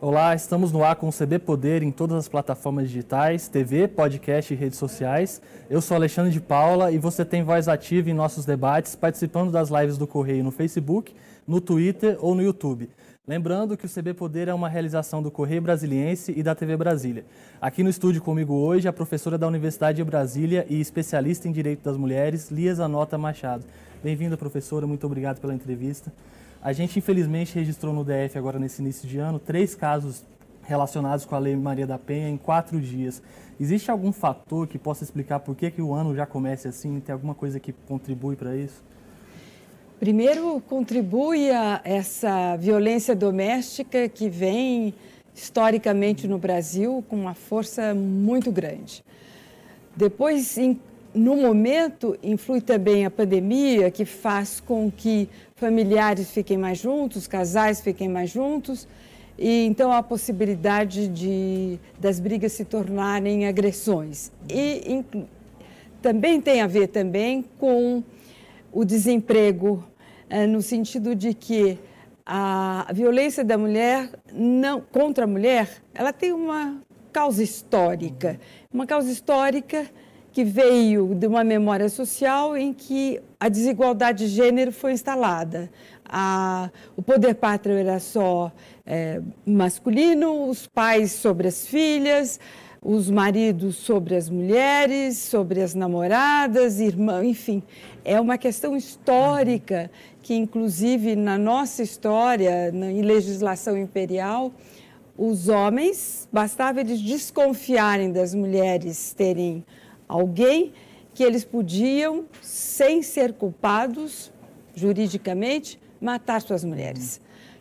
Olá, estamos no ar com o CB Poder em todas as plataformas digitais, TV, podcast e redes sociais. Eu sou Alexandre de Paula e você tem voz ativa em nossos debates, participando das lives do Correio no Facebook, no Twitter ou no YouTube. Lembrando que o CB Poder é uma realização do Correio Brasiliense e da TV Brasília. Aqui no estúdio comigo hoje a professora da Universidade de Brasília e especialista em Direito das Mulheres, Lia Zanota Machado. Bem-vinda, professora, muito obrigado pela entrevista. A gente, infelizmente, registrou no DF agora nesse início de ano três casos relacionados com a Lei Maria da Penha em quatro dias. Existe algum fator que possa explicar por que, que o ano já começa assim? Tem alguma coisa que contribui para isso? Primeiro, contribui a essa violência doméstica que vem historicamente no Brasil com uma força muito grande. Depois, no momento, influi também a pandemia, que faz com que familiares fiquem mais juntos, casais fiquem mais juntos, e então há a possibilidade de das brigas se tornarem agressões. E também tem a ver também com o desemprego, eh, no sentido de que a violência da mulher não contra a mulher, ela tem uma causa histórica, uma causa histórica que veio de uma memória social em que a desigualdade de gênero foi instalada. A, o poder pátrio era só é, masculino, os pais sobre as filhas, os maridos sobre as mulheres, sobre as namoradas, irmãs, enfim. É uma questão histórica que, inclusive, na nossa história, na, em legislação imperial, os homens, bastava eles desconfiarem das mulheres terem alguém que eles podiam, sem ser culpados juridicamente, matar suas mulheres.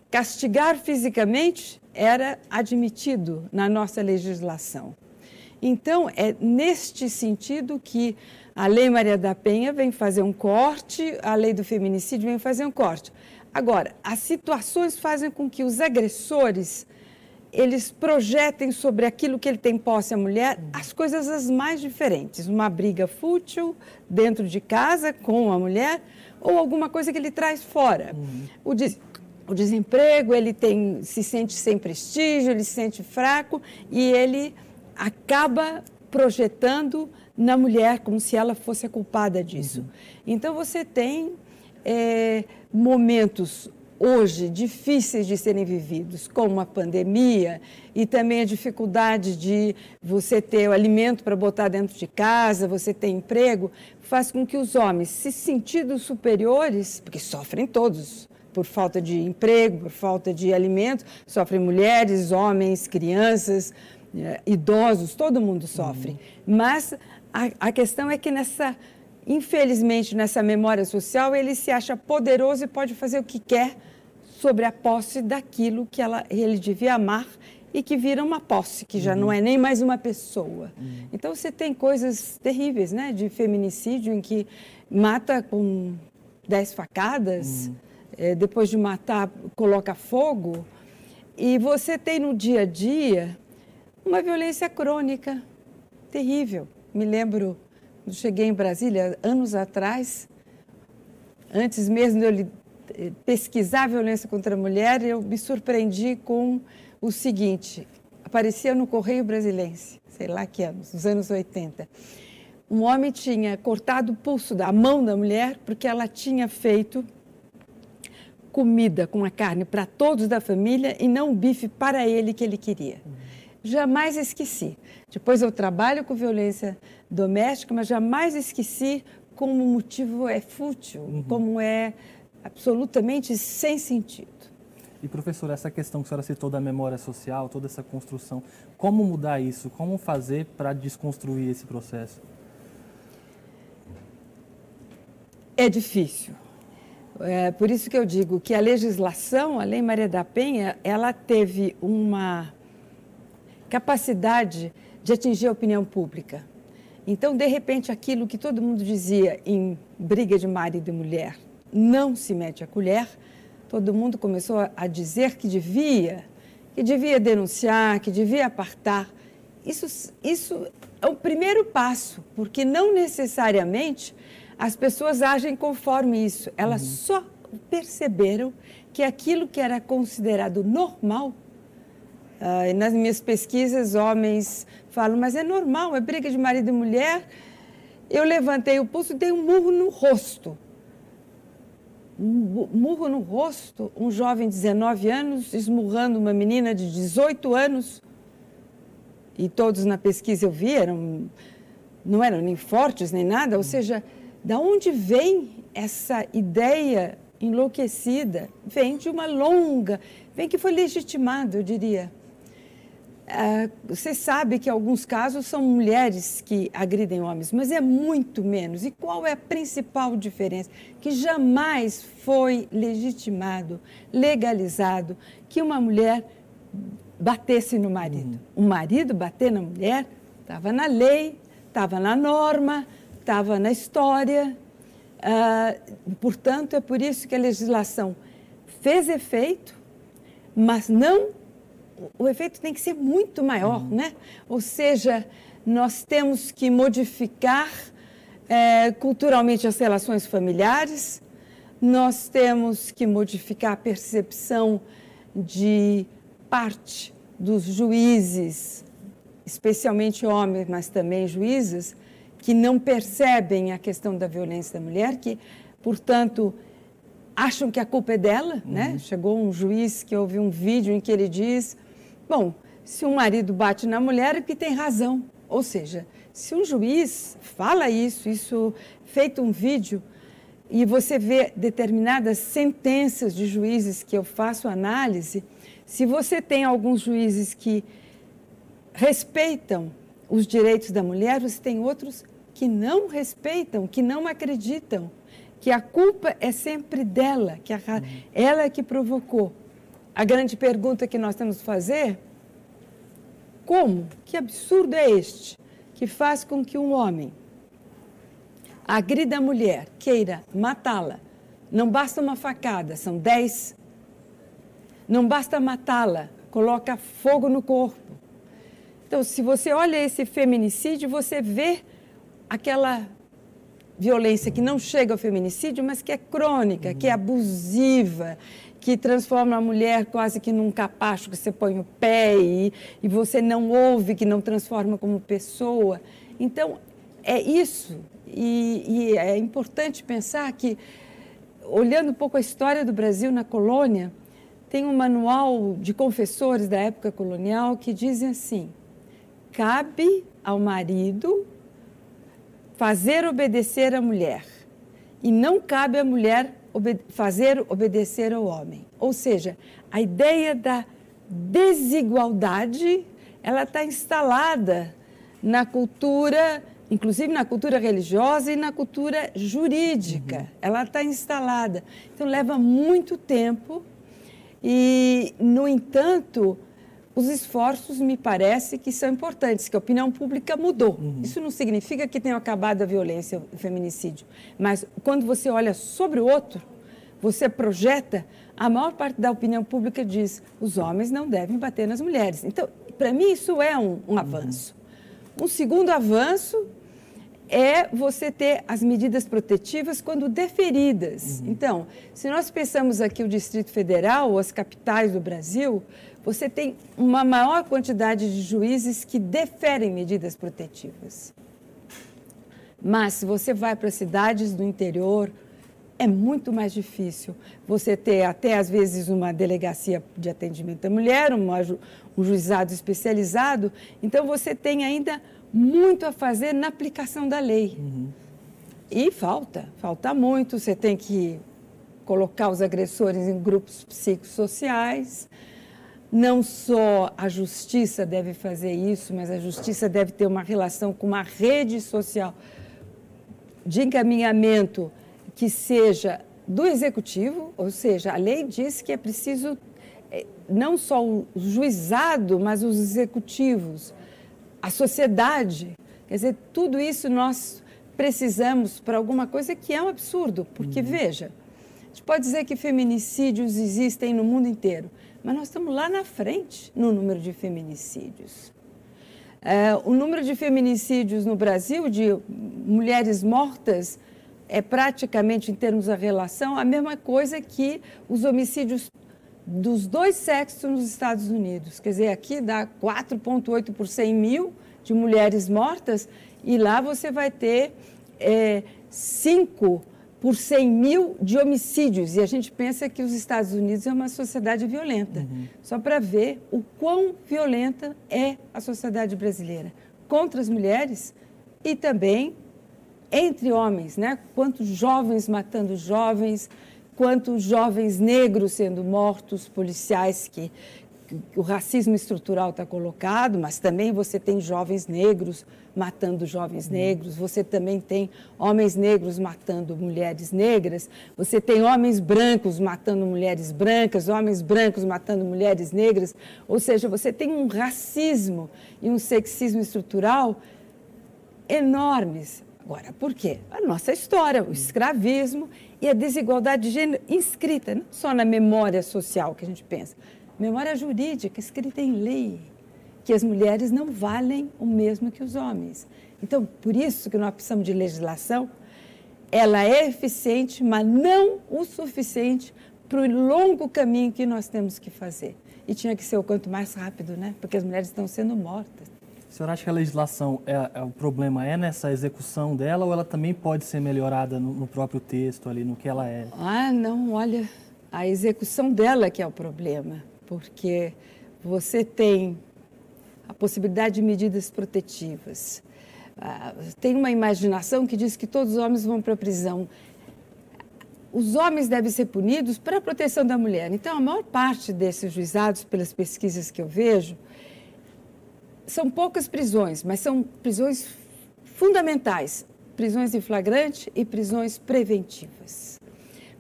Castigar fisicamente era admitido na nossa legislação. Então, é neste sentido que a Lei Maria da Penha vem fazer um corte, a Lei do Feminicídio vem fazer um corte. Agora, as situações fazem com que os agressores eles projetem sobre aquilo que ele tem posse a mulher as coisas as mais diferentes. Uma briga fútil dentro de casa com a mulher ou alguma coisa que ele traz fora. Uhum. O, des o desemprego, ele tem, se sente sem prestígio, ele se sente fraco e ele acaba projetando na mulher como se ela fosse a culpada disso. Uhum. Então você tem é, momentos hoje difíceis de serem vividos, como a pandemia e também a dificuldade de você ter o alimento para botar dentro de casa, você ter emprego, faz com que os homens se sentindo superiores, porque sofrem todos, por falta de emprego, por falta de alimento, sofrem mulheres, homens, crianças, eh, idosos, todo mundo sofre. Uhum. Mas a, a questão é que nessa infelizmente, nessa memória social, ele se acha poderoso e pode fazer o que quer sobre a posse daquilo que ela, ele devia amar e que vira uma posse, que já uhum. não é nem mais uma pessoa. Uhum. Então você tem coisas terríveis, né, de feminicídio em que mata com dez facadas, uhum. é, depois de matar coloca fogo, e você tem no dia a dia uma violência crônica terrível. Me lembro quando cheguei em Brasília, anos atrás, antes mesmo de eu pesquisar a violência contra a mulher, eu me surpreendi com o seguinte: aparecia no Correio Brasilense, sei lá que anos, nos anos 80. Um homem tinha cortado o pulso da mão da mulher porque ela tinha feito comida com a carne para todos da família e não o bife para ele que ele queria. Jamais esqueci. Depois eu trabalho com violência doméstica, mas jamais esqueci como o motivo é fútil, uhum. como é absolutamente sem sentido. E professor, essa questão que a senhora citou da memória social, toda essa construção, como mudar isso? Como fazer para desconstruir esse processo? É difícil. É por isso que eu digo que a legislação, a Lei Maria da Penha, ela teve uma capacidade de atingir a opinião pública. Então, de repente, aquilo que todo mundo dizia em briga de marido e mulher, não se mete a colher, todo mundo começou a dizer que devia, que devia denunciar, que devia apartar. Isso, isso é o primeiro passo, porque não necessariamente as pessoas agem conforme isso. Elas uhum. só perceberam que aquilo que era considerado normal Uh, nas minhas pesquisas, homens falam, mas é normal, é briga de marido e mulher. Eu levantei o pulso e dei um murro no rosto. Um murro no rosto, um jovem de 19 anos esmurrando uma menina de 18 anos. E todos na pesquisa eu vi, eram, não eram nem fortes nem nada. Ou seja, da onde vem essa ideia enlouquecida? Vem de uma longa, vem que foi legitimado, eu diria você sabe que alguns casos são mulheres que agridem homens, mas é muito menos. E qual é a principal diferença? Que jamais foi legitimado, legalizado, que uma mulher batesse no marido. Uhum. O marido bater na mulher estava na lei, estava na norma, estava na história. Uh, portanto, é por isso que a legislação fez efeito, mas não o efeito tem que ser muito maior, uhum. né? Ou seja, nós temos que modificar é, culturalmente as relações familiares, nós temos que modificar a percepção de parte dos juízes, especialmente homens, mas também juízes, que não percebem a questão da violência da mulher, que, portanto, acham que a culpa é dela, né? uhum. né? Chegou um juiz que ouviu um vídeo em que ele diz Bom, se um marido bate na mulher é porque tem razão. Ou seja, se um juiz fala isso, isso feito um vídeo, e você vê determinadas sentenças de juízes que eu faço análise, se você tem alguns juízes que respeitam os direitos da mulher, você tem outros que não respeitam, que não acreditam, que a culpa é sempre dela, que a, ela é que provocou. A grande pergunta que nós temos que fazer: como? Que absurdo é este que faz com que um homem agrida a mulher, queira matá-la? Não basta uma facada, são dez. Não basta matá-la, coloca fogo no corpo. Então, se você olha esse feminicídio, você vê aquela violência que não chega ao feminicídio, mas que é crônica, que é abusiva, que transforma a mulher quase que num capacho que você põe o pé e, e você não ouve, que não transforma como pessoa. Então, é isso. E, e é importante pensar que, olhando um pouco a história do Brasil na colônia, tem um manual de confessores da época colonial que dizem assim: cabe ao marido fazer obedecer a mulher e não cabe à mulher obede fazer obedecer ao homem. Ou seja, a ideia da desigualdade, ela está instalada na cultura, inclusive na cultura religiosa e na cultura jurídica. Uhum. Ela está instalada. Então leva muito tempo e, no entanto, os esforços me parece que são importantes, que a opinião pública mudou. Uhum. Isso não significa que tenha acabado a violência, o feminicídio, mas quando você olha sobre o outro, você projeta, a maior parte da opinião pública diz: os homens não devem bater nas mulheres. Então, para mim, isso é um, um avanço. Um segundo avanço é você ter as medidas protetivas quando deferidas. Uhum. Então, se nós pensamos aqui o Distrito Federal ou as capitais do Brasil, você tem uma maior quantidade de juízes que deferem medidas protetivas. Mas se você vai para cidades do interior, é muito mais difícil você ter até às vezes uma delegacia de atendimento à mulher, uma, um juizado especializado. Então você tem ainda muito a fazer na aplicação da lei. Uhum. E falta, falta muito. Você tem que colocar os agressores em grupos psicossociais, não só a justiça deve fazer isso, mas a justiça deve ter uma relação com uma rede social de encaminhamento que seja do executivo, ou seja, a lei diz que é preciso eh, não só o juizado, mas os executivos, a sociedade. Quer dizer, tudo isso nós precisamos para alguma coisa que é um absurdo, porque, uhum. veja, a gente pode dizer que feminicídios existem no mundo inteiro, mas nós estamos lá na frente no número de feminicídios. É, o número de feminicídios no Brasil, de mulheres mortas, é praticamente, em termos da relação, a mesma coisa que os homicídios dos dois sexos nos Estados Unidos. Quer dizer, aqui dá 4,8 por 100 mil de mulheres mortas e lá você vai ter é, 5 por 100 mil de homicídios. E a gente pensa que os Estados Unidos é uma sociedade violenta. Uhum. Só para ver o quão violenta é a sociedade brasileira contra as mulheres e também entre homens, né? Quantos jovens matando jovens, quantos jovens negros sendo mortos, policiais que, o racismo estrutural está colocado, mas também você tem jovens negros matando jovens uhum. negros, você também tem homens negros matando mulheres negras, você tem homens brancos matando mulheres brancas, homens brancos matando mulheres negras, ou seja, você tem um racismo e um sexismo estrutural enormes. Agora, por quê? A nossa história, o escravismo e a desigualdade de gênero inscrita não só na memória social que a gente pensa, memória jurídica escrita em lei, que as mulheres não valem o mesmo que os homens. Então, por isso que nós precisamos de legislação, ela é eficiente, mas não o suficiente para o longo caminho que nós temos que fazer. E tinha que ser o quanto mais rápido, né? Porque as mulheres estão sendo mortas. A senhora acha que a legislação, é, é, o problema é nessa execução dela ou ela também pode ser melhorada no, no próprio texto ali, no que ela é? Ah, não, olha, a execução dela que é o problema porque você tem a possibilidade de medidas protetivas. Ah, tem uma imaginação que diz que todos os homens vão para a prisão. Os homens devem ser punidos para a proteção da mulher. Então, a maior parte desses juizados, pelas pesquisas que eu vejo, são poucas prisões, mas são prisões fundamentais prisões em flagrante e prisões preventivas.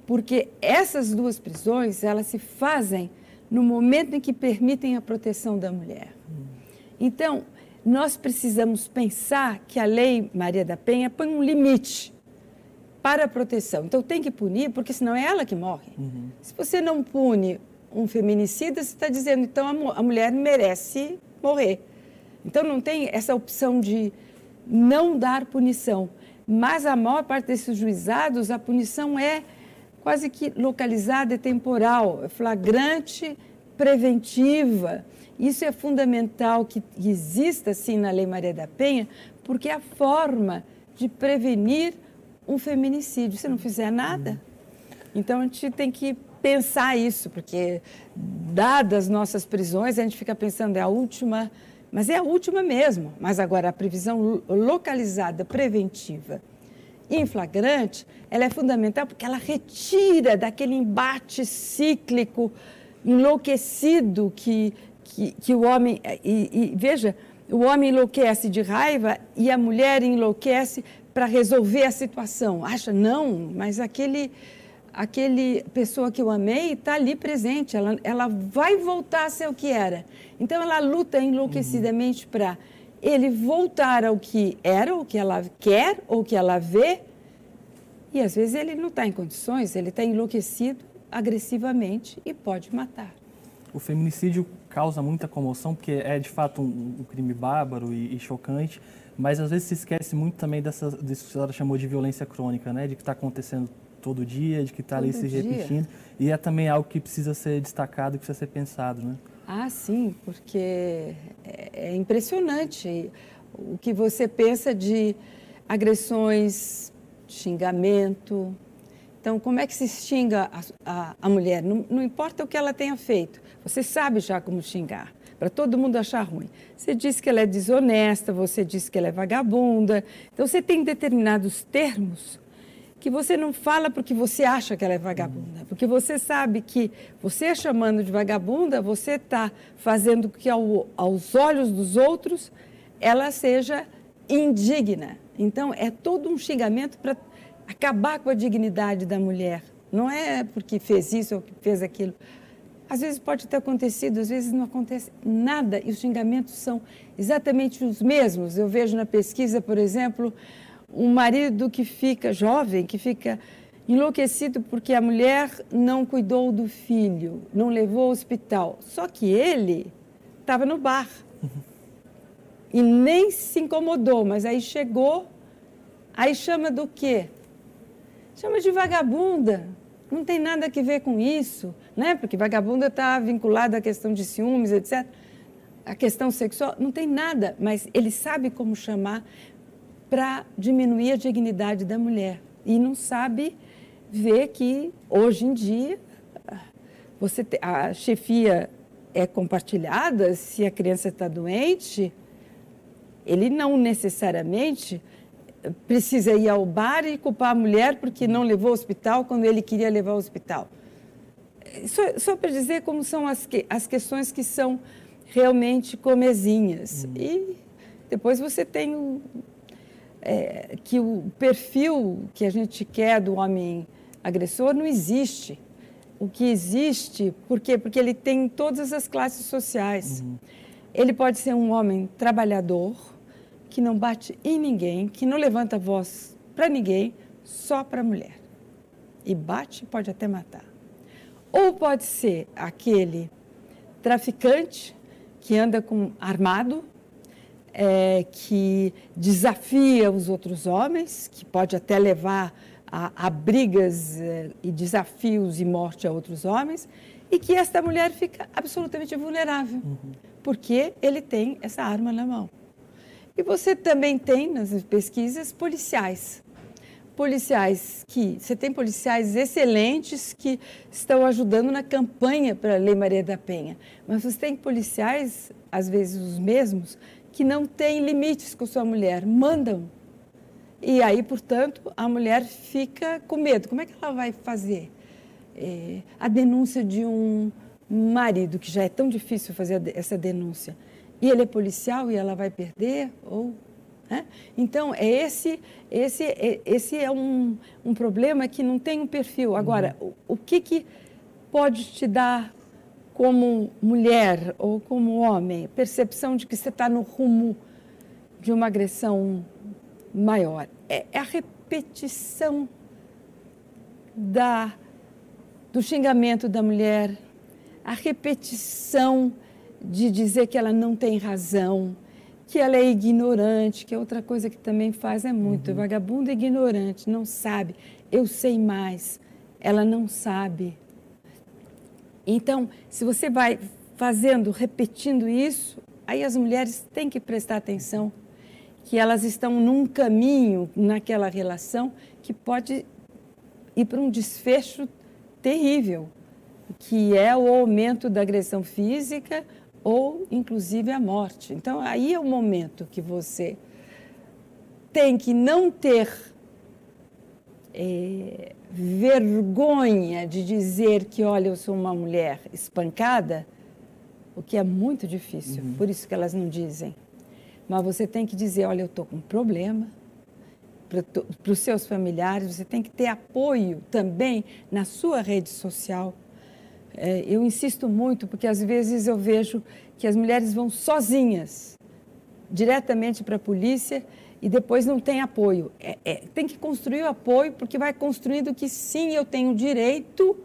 Porque essas duas prisões, elas se fazem no momento em que permitem a proteção da mulher. Então, nós precisamos pensar que a Lei Maria da Penha põe um limite para a proteção. Então, tem que punir, porque senão é ela que morre. Uhum. Se você não pune um feminicida, você está dizendo, então, a, a mulher merece morrer. Então, não tem essa opção de não dar punição. Mas a maior parte desses juizados, a punição é quase que localizada e temporal, flagrante, preventiva. Isso é fundamental que exista, assim, na Lei Maria da Penha, porque é a forma de prevenir um feminicídio. Se não fizer nada, então a gente tem que pensar isso, porque, dadas nossas prisões, a gente fica pensando, é a última, mas é a última mesmo. Mas agora, a previsão localizada, preventiva, em flagrante, ela é fundamental porque ela retira daquele embate cíclico, enlouquecido que, que, que o homem. E, e, veja, o homem enlouquece de raiva e a mulher enlouquece para resolver a situação. Acha, não, mas aquele, aquele pessoa que eu amei está ali presente, ela, ela vai voltar a ser o que era. Então ela luta enlouquecidamente uhum. para ele voltar ao que era, o que ela quer, ou o que ela vê, e às vezes ele não está em condições, ele está enlouquecido agressivamente e pode matar. O feminicídio causa muita comoção porque é de fato um, um crime bárbaro e, e, chocante, mas às vezes se esquece muito também dessa, disso que a senhora chamou de violência crônica, né? De que está acontecendo todo dia, de que está ali se dia. repetindo. E é também algo que precisa ser destacado e precisa ser pensado, né? Ah, sim, porque é, é impressionante o que você pensa de agressões, xingamento. Então, como é que se xinga a, a, a mulher? Não, não importa o que ela tenha feito, você sabe já como xingar para todo mundo achar ruim. Você diz que ela é desonesta, você diz que ela é vagabunda. Então, você tem determinados termos que você não fala porque você acha que ela é vagabunda, porque você sabe que você chamando de vagabunda, você está fazendo que ao, aos olhos dos outros ela seja indigna. Então é todo um xingamento para acabar com a dignidade da mulher. Não é porque fez isso ou fez aquilo. Às vezes pode ter acontecido, às vezes não acontece nada e os xingamentos são exatamente os mesmos. Eu vejo na pesquisa, por exemplo, um marido que fica jovem, que fica enlouquecido porque a mulher não cuidou do filho, não levou ao hospital. Só que ele estava no bar e nem se incomodou, mas aí chegou, aí chama do quê? Chama de vagabunda. Não tem nada a ver com isso, né? Porque vagabunda está vinculada à questão de ciúmes, etc. A questão sexual não tem nada, mas ele sabe como chamar para diminuir a dignidade da mulher e não sabe ver que hoje em dia você te, a chefia é compartilhada, se a criança está doente, ele não necessariamente precisa ir ao bar e culpar a mulher porque não levou ao hospital quando ele queria levar ao hospital. Só, só para dizer como são as, que, as questões que são realmente comezinhas. Uhum. E depois você tem o, é, que o perfil que a gente quer do homem agressor não existe. O que existe, por quê? Porque ele tem todas as classes sociais. Uhum. Ele pode ser um homem trabalhador, que não bate em ninguém, que não levanta voz para ninguém, só para a mulher. E bate, pode até matar. Ou pode ser aquele traficante que anda com armado, é, que desafia os outros homens, que pode até levar a, a brigas é, e desafios e morte a outros homens, e que esta mulher fica absolutamente vulnerável, uhum. porque ele tem essa arma na mão. E você também tem nas pesquisas policiais. Policiais que. Você tem policiais excelentes que estão ajudando na campanha para a Lei Maria da Penha. Mas você tem policiais, às vezes os mesmos, que não têm limites com sua mulher, mandam. E aí, portanto, a mulher fica com medo. Como é que ela vai fazer? É, a denúncia de um marido, que já é tão difícil fazer essa denúncia e ele é policial e ela vai perder ou né? então é esse esse é, esse é um, um problema que não tem um perfil agora uhum. o, o que que pode te dar como mulher ou como homem percepção de que você está no rumo de uma agressão maior é, é a repetição da do xingamento da mulher a repetição de dizer que ela não tem razão, que ela é ignorante, que é outra coisa que também faz é muito. Uhum. Vagabundo é ignorante, não sabe. Eu sei mais. Ela não sabe. Então, se você vai fazendo, repetindo isso, aí as mulheres têm que prestar atenção que elas estão num caminho naquela relação que pode ir para um desfecho terrível, que é o aumento da agressão física ou inclusive a morte. Então, aí é o momento que você tem que não ter é, vergonha de dizer que, olha, eu sou uma mulher espancada, o que é muito difícil, uhum. por isso que elas não dizem. Mas você tem que dizer, olha, eu estou com um problema, para os seus familiares, você tem que ter apoio também na sua rede social é, eu insisto muito, porque às vezes eu vejo que as mulheres vão sozinhas diretamente para a polícia e depois não tem apoio. É, é, tem que construir o apoio, porque vai construindo que sim, eu tenho direito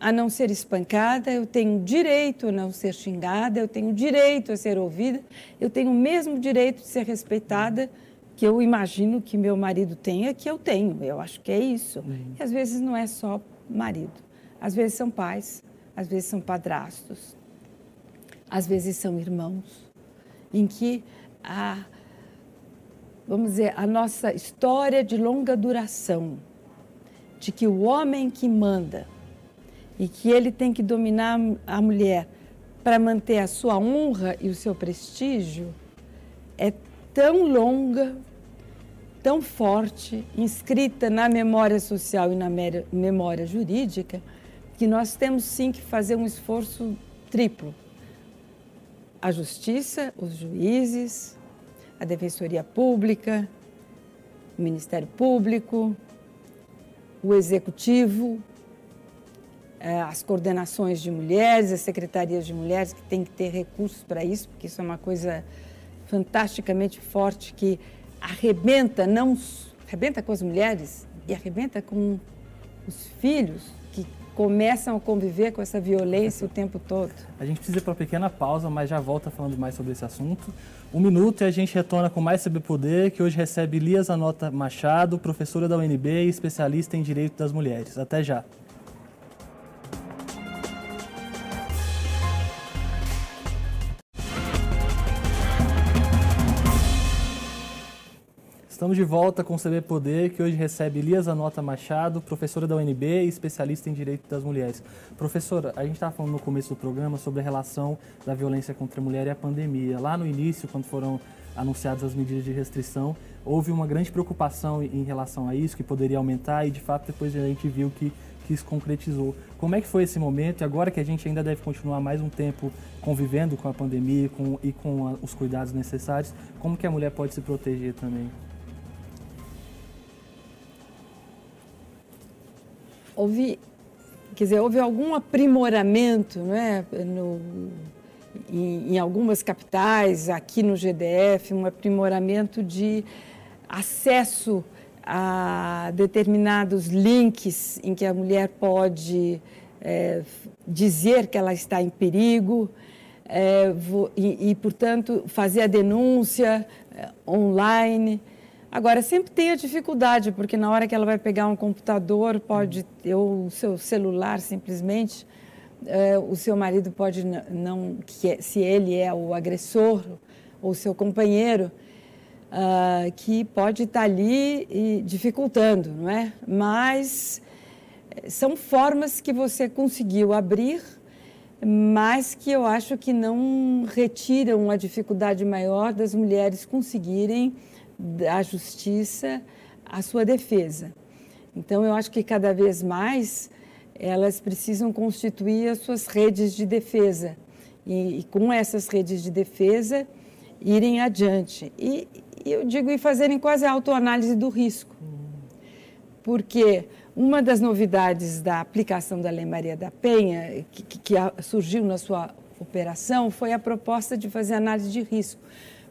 a não ser espancada, eu tenho direito a não ser xingada, eu tenho direito a ser ouvida, eu tenho o mesmo direito de ser respeitada que eu imagino que meu marido tenha, que eu tenho. Eu acho que é isso. Uhum. E às vezes não é só marido. Às vezes são pais, às vezes são padrastos, às vezes são irmãos, em que a, vamos dizer, a nossa história de longa duração, de que o homem que manda e que ele tem que dominar a mulher para manter a sua honra e o seu prestígio, é tão longa, tão forte, inscrita na memória social e na memória jurídica, que nós temos sim que fazer um esforço triplo. A justiça, os juízes, a defensoria pública, o Ministério Público, o executivo, é, as coordenações de mulheres, as secretarias de mulheres, que tem que ter recursos para isso, porque isso é uma coisa fantasticamente forte que arrebenta, não arrebenta com as mulheres e arrebenta com os filhos começam a conviver com essa violência o tempo todo. A gente precisa ir para uma pequena pausa, mas já volta falando mais sobre esse assunto. Um minuto e a gente retorna com mais CB Poder, que hoje recebe Elias Anota Machado, professora da UNB e especialista em Direito das Mulheres. Até já. Estamos de volta com o CB Poder, que hoje recebe Elias Anota Machado, professora da UNB e especialista em Direito das Mulheres. Professora, a gente estava falando no começo do programa sobre a relação da violência contra a mulher e a pandemia. Lá no início, quando foram anunciadas as medidas de restrição, houve uma grande preocupação em relação a isso, que poderia aumentar, e de fato depois a gente viu que, que isso concretizou. Como é que foi esse momento e agora que a gente ainda deve continuar mais um tempo convivendo com a pandemia com, e com a, os cuidados necessários, como que a mulher pode se proteger também? Houve, quer dizer, houve algum aprimoramento né, no, em, em, algumas capitais, aqui no GDF, um aprimoramento de acesso a determinados links em que a mulher pode é, dizer que ela está em perigo é, e, e, portanto, fazer a denúncia é, online. Agora, sempre tem a dificuldade, porque na hora que ela vai pegar um computador, pode, ou o seu celular simplesmente, é, o seu marido pode não, que é, se ele é o agressor ou seu companheiro, uh, que pode estar ali e dificultando, não é? Mas eh, são formas que você conseguiu abrir, mas que eu acho que não retiram a dificuldade maior das mulheres conseguirem da justiça à sua defesa. Então, eu acho que cada vez mais elas precisam constituir as suas redes de defesa e, e com essas redes de defesa irem adiante. E, e eu digo e fazerem quase a autoanálise do risco. Porque uma das novidades da aplicação da Lei Maria da Penha, que, que surgiu na sua operação, foi a proposta de fazer análise de risco.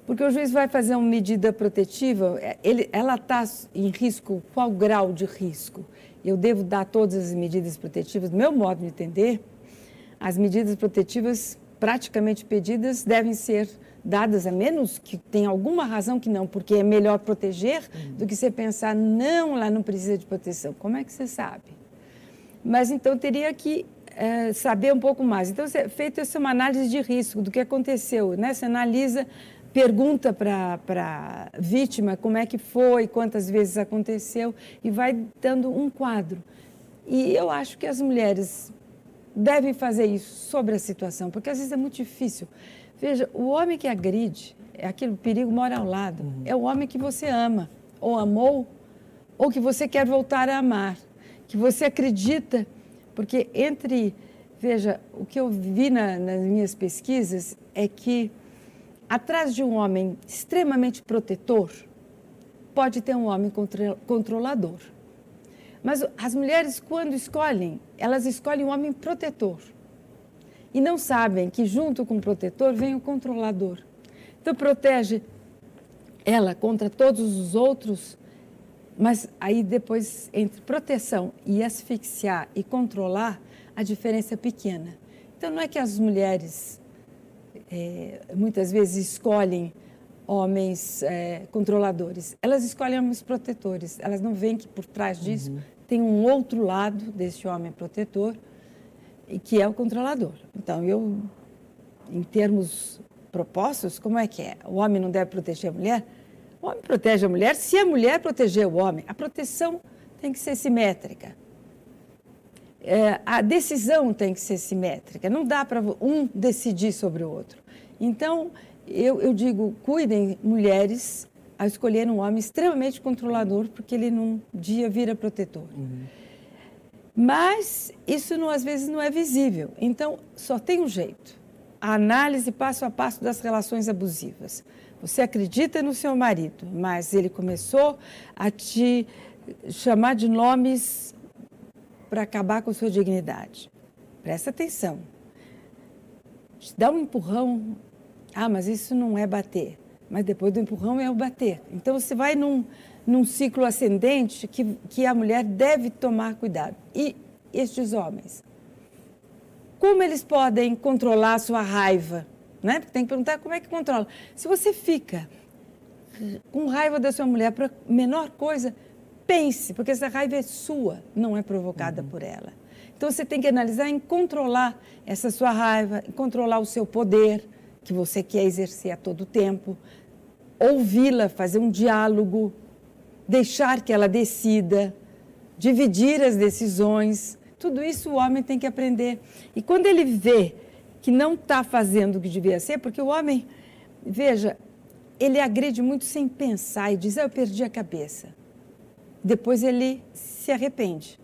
Porque o juiz vai fazer uma medida protetiva, é, ele, ela está em risco, qual grau de risco? Eu devo dar todas as medidas protetivas, do meu modo de entender, as medidas protetivas praticamente pedidas devem ser dadas, a menos que tenha alguma razão que não, porque é melhor proteger uhum. do que você pensar, não, lá não precisa de proteção. Como é que você sabe? Mas então teria que é, saber um pouco mais. Então, feito essa uma análise de risco do que aconteceu, né? Você analisa pergunta para a vítima como é que foi, quantas vezes aconteceu e vai dando um quadro. E eu acho que as mulheres devem fazer isso sobre a situação, porque às vezes é muito difícil. Veja, o homem que agride, é aquele perigo mora ao lado, uhum. é o homem que você ama, ou amou, ou que você quer voltar a amar, que você acredita, porque entre, veja, o que eu vi na, nas minhas pesquisas é que atrás de um homem extremamente protetor, pode ter um homem controlador. Mas as mulheres, quando escolhem, elas escolhem um homem protetor. E não sabem que, junto com o protetor, vem o controlador. Então, protege ela contra todos os outros, mas aí depois, entre proteção e asfixiar e controlar, a diferença é pequena. Então, não é que as mulheres é, muitas vezes escolhem homens é, controladores, elas escolhem homens protetores. Elas não veem que por trás disso uhum. tem um outro lado desse homem protetor, e que é o controlador. Então, eu, em termos propostos, como é que é? O homem não deve proteger a mulher? O homem protege a mulher se a mulher proteger o homem. A proteção tem que ser simétrica é, a decisão tem que ser simétrica, não dá para um decidir sobre o outro. Então, eu, eu digo, cuidem, mulheres, a escolher um homem extremamente controlador, porque ele num dia vira protetor. Uhum. Mas isso não, às vezes não é visível. Então, só tem um jeito: a análise passo a passo das relações abusivas. Você acredita no seu marido, mas ele começou a te chamar de nomes para acabar com a sua dignidade. Presta atenção. Te dá um empurrão. Ah, mas isso não é bater. Mas depois do empurrão é o bater. Então você vai num, num ciclo ascendente que, que a mulher deve tomar cuidado. E estes homens? Como eles podem controlar a sua raiva? Né? Porque tem que perguntar como é que controla. Se você fica com raiva da sua mulher para menor coisa, pense, porque essa raiva é sua, não é provocada uhum. por ela. Então você tem que analisar em controlar essa sua raiva, em controlar o seu poder, que você quer exercer a todo tempo, ouvi-la, fazer um diálogo, deixar que ela decida, dividir as decisões. Tudo isso o homem tem que aprender. E quando ele vê que não está fazendo o que devia ser, porque o homem, veja, ele agride muito sem pensar e diz: ah, Eu perdi a cabeça. Depois ele se arrepende.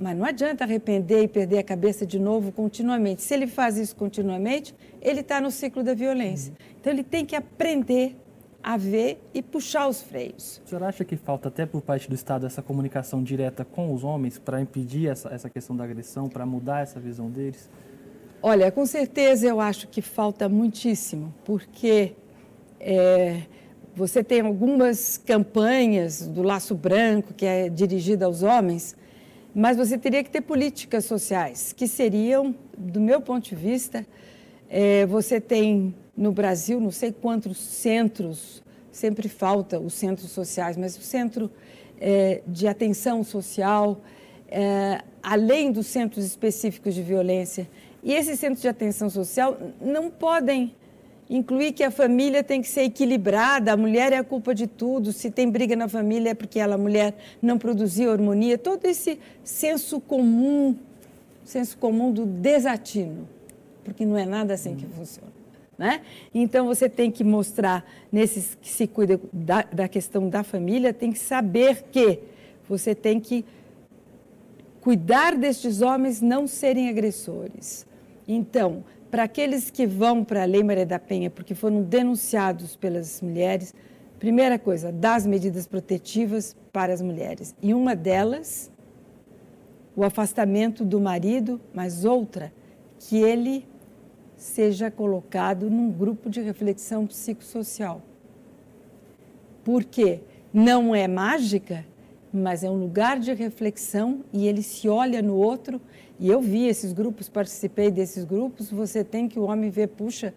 Mas não adianta arrepender e perder a cabeça de novo continuamente. Se ele faz isso continuamente, ele está no ciclo da violência. Então ele tem que aprender a ver e puxar os freios. O senhor acha que falta até por parte do Estado essa comunicação direta com os homens para impedir essa, essa questão da agressão, para mudar essa visão deles? Olha, com certeza eu acho que falta muitíssimo, porque é, você tem algumas campanhas do Laço Branco, que é dirigida aos homens, mas você teria que ter políticas sociais, que seriam, do meu ponto de vista, é, você tem no Brasil não sei quantos centros, sempre falta os centros sociais, mas o centro é, de atenção social, é, além dos centros específicos de violência. E esses centros de atenção social não podem incluir que a família tem que ser equilibrada, a mulher é a culpa de tudo, se tem briga na família é porque ela, a mulher, não produziu harmonia, todo esse senso comum, senso comum do desatino, porque não é nada assim que funciona. Né? Então você tem que mostrar, nesses que se cuida da, da questão da família, tem que saber que você tem que cuidar destes homens não serem agressores. Então, para aqueles que vão para a Lei Maria da Penha porque foram denunciados pelas mulheres, primeira coisa, das medidas protetivas para as mulheres. E uma delas, o afastamento do marido, mas outra, que ele seja colocado num grupo de reflexão psicossocial. Porque não é mágica, mas é um lugar de reflexão e ele se olha no outro e eu vi esses grupos, participei desses grupos, você tem que o homem ver, puxa,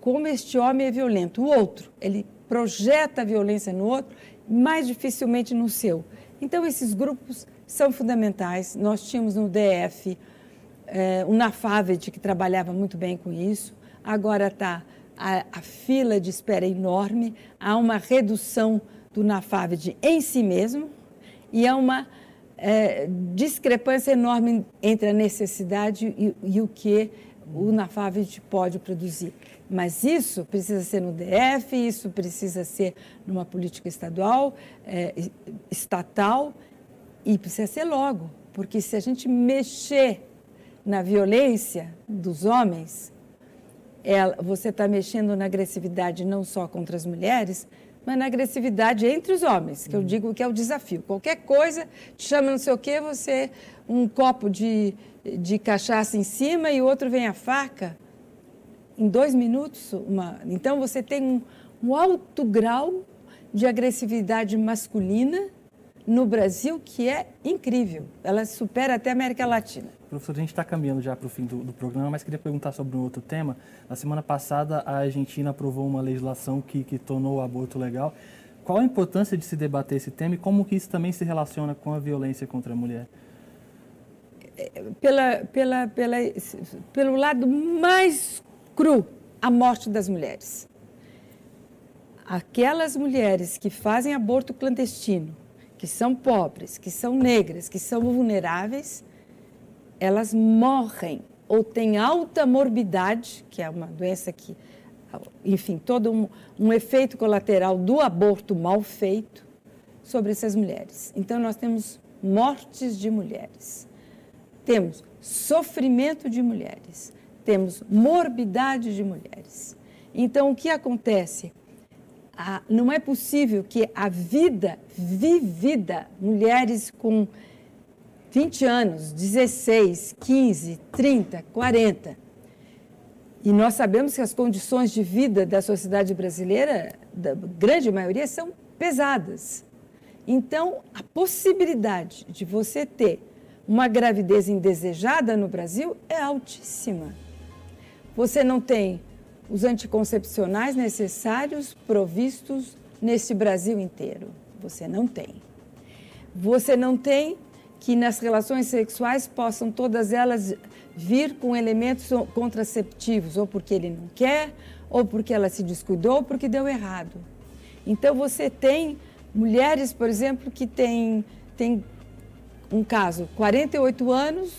como este homem é violento. O outro, ele projeta a violência no outro, mais dificilmente no seu. Então, esses grupos são fundamentais. Nós tínhamos no DF eh, o NAFAVED, que trabalhava muito bem com isso. Agora está a, a, fila de espera enorme, há uma redução do NAFAVED em si mesmo e há uma é, discrepância enorme entre a necessidade e, e o que o NAFAVIT pode produzir. Mas isso precisa ser no DF, isso precisa ser numa política estadual, é, estatal, e precisa ser logo, porque se a gente mexer na violência dos homens, ela, você está mexendo na agressividade não só contra as mulheres, mas na agressividade entre os homens, que eu uhum. digo que é o desafio. Qualquer coisa, te chama não sei o quê, você, um copo de, de cachaça em cima e o outro vem a faca. Em dois minutos, uma... então você tem um, um alto grau de agressividade masculina no Brasil que é incrível. Ela supera até a América Latina. Professor, a gente está caminhando já para o fim do, do, programa, mas queria perguntar sobre um outro tema. Na semana passada, a Argentina aprovou uma legislação que, que tornou o aborto legal. Qual a importância de se debater esse tema e como que isso também se relaciona com a violência contra a mulher? Pela, pela, pela, pelo lado mais cru, a morte das mulheres. Aquelas mulheres que fazem aborto clandestino, que são pobres, que são negras, que são vulneráveis, elas morrem ou têm alta morbidade, que é uma doença que, enfim, todo um, um efeito colateral do aborto mal feito sobre essas mulheres. Então, nós temos mortes de mulheres, temos sofrimento de mulheres, temos morbidade de mulheres. Então, o que acontece? Ah, não é possível que a vida vivida, mulheres com 20 anos, 16, 15, 30, 40. E nós sabemos que as condições de vida da sociedade brasileira, da grande maioria, são pesadas. Então, a possibilidade de você ter uma gravidez indesejada no Brasil é altíssima. Você não tem os anticoncepcionais necessários provistos neste Brasil inteiro. Você não tem. Você não tem que nas relações sexuais possam todas elas vir com elementos contraceptivos, ou porque ele não quer, ou porque ela se descuidou, ou porque deu errado. Então você tem mulheres, por exemplo, que têm tem um caso, 48 anos,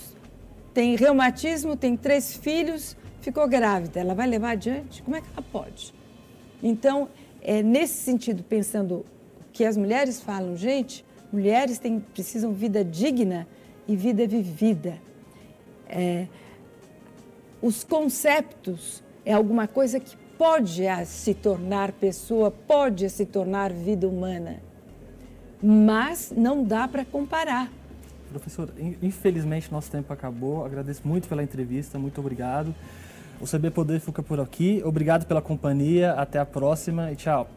tem reumatismo, tem três filhos, ficou grávida. Ela vai levar adiante? Como é que ela pode? Então, é nesse sentido, pensando que as mulheres falam, gente, mulheres têm, precisam vida digna e vida vivida. É, os conceptos é alguma coisa que pode se tornar pessoa, pode se tornar vida humana, mas não dá para comparar. Professor, infelizmente nosso tempo acabou. Agradeço muito pela entrevista, muito obrigado. O CB Poder fica por aqui. Obrigado pela companhia. Até a próxima e tchau.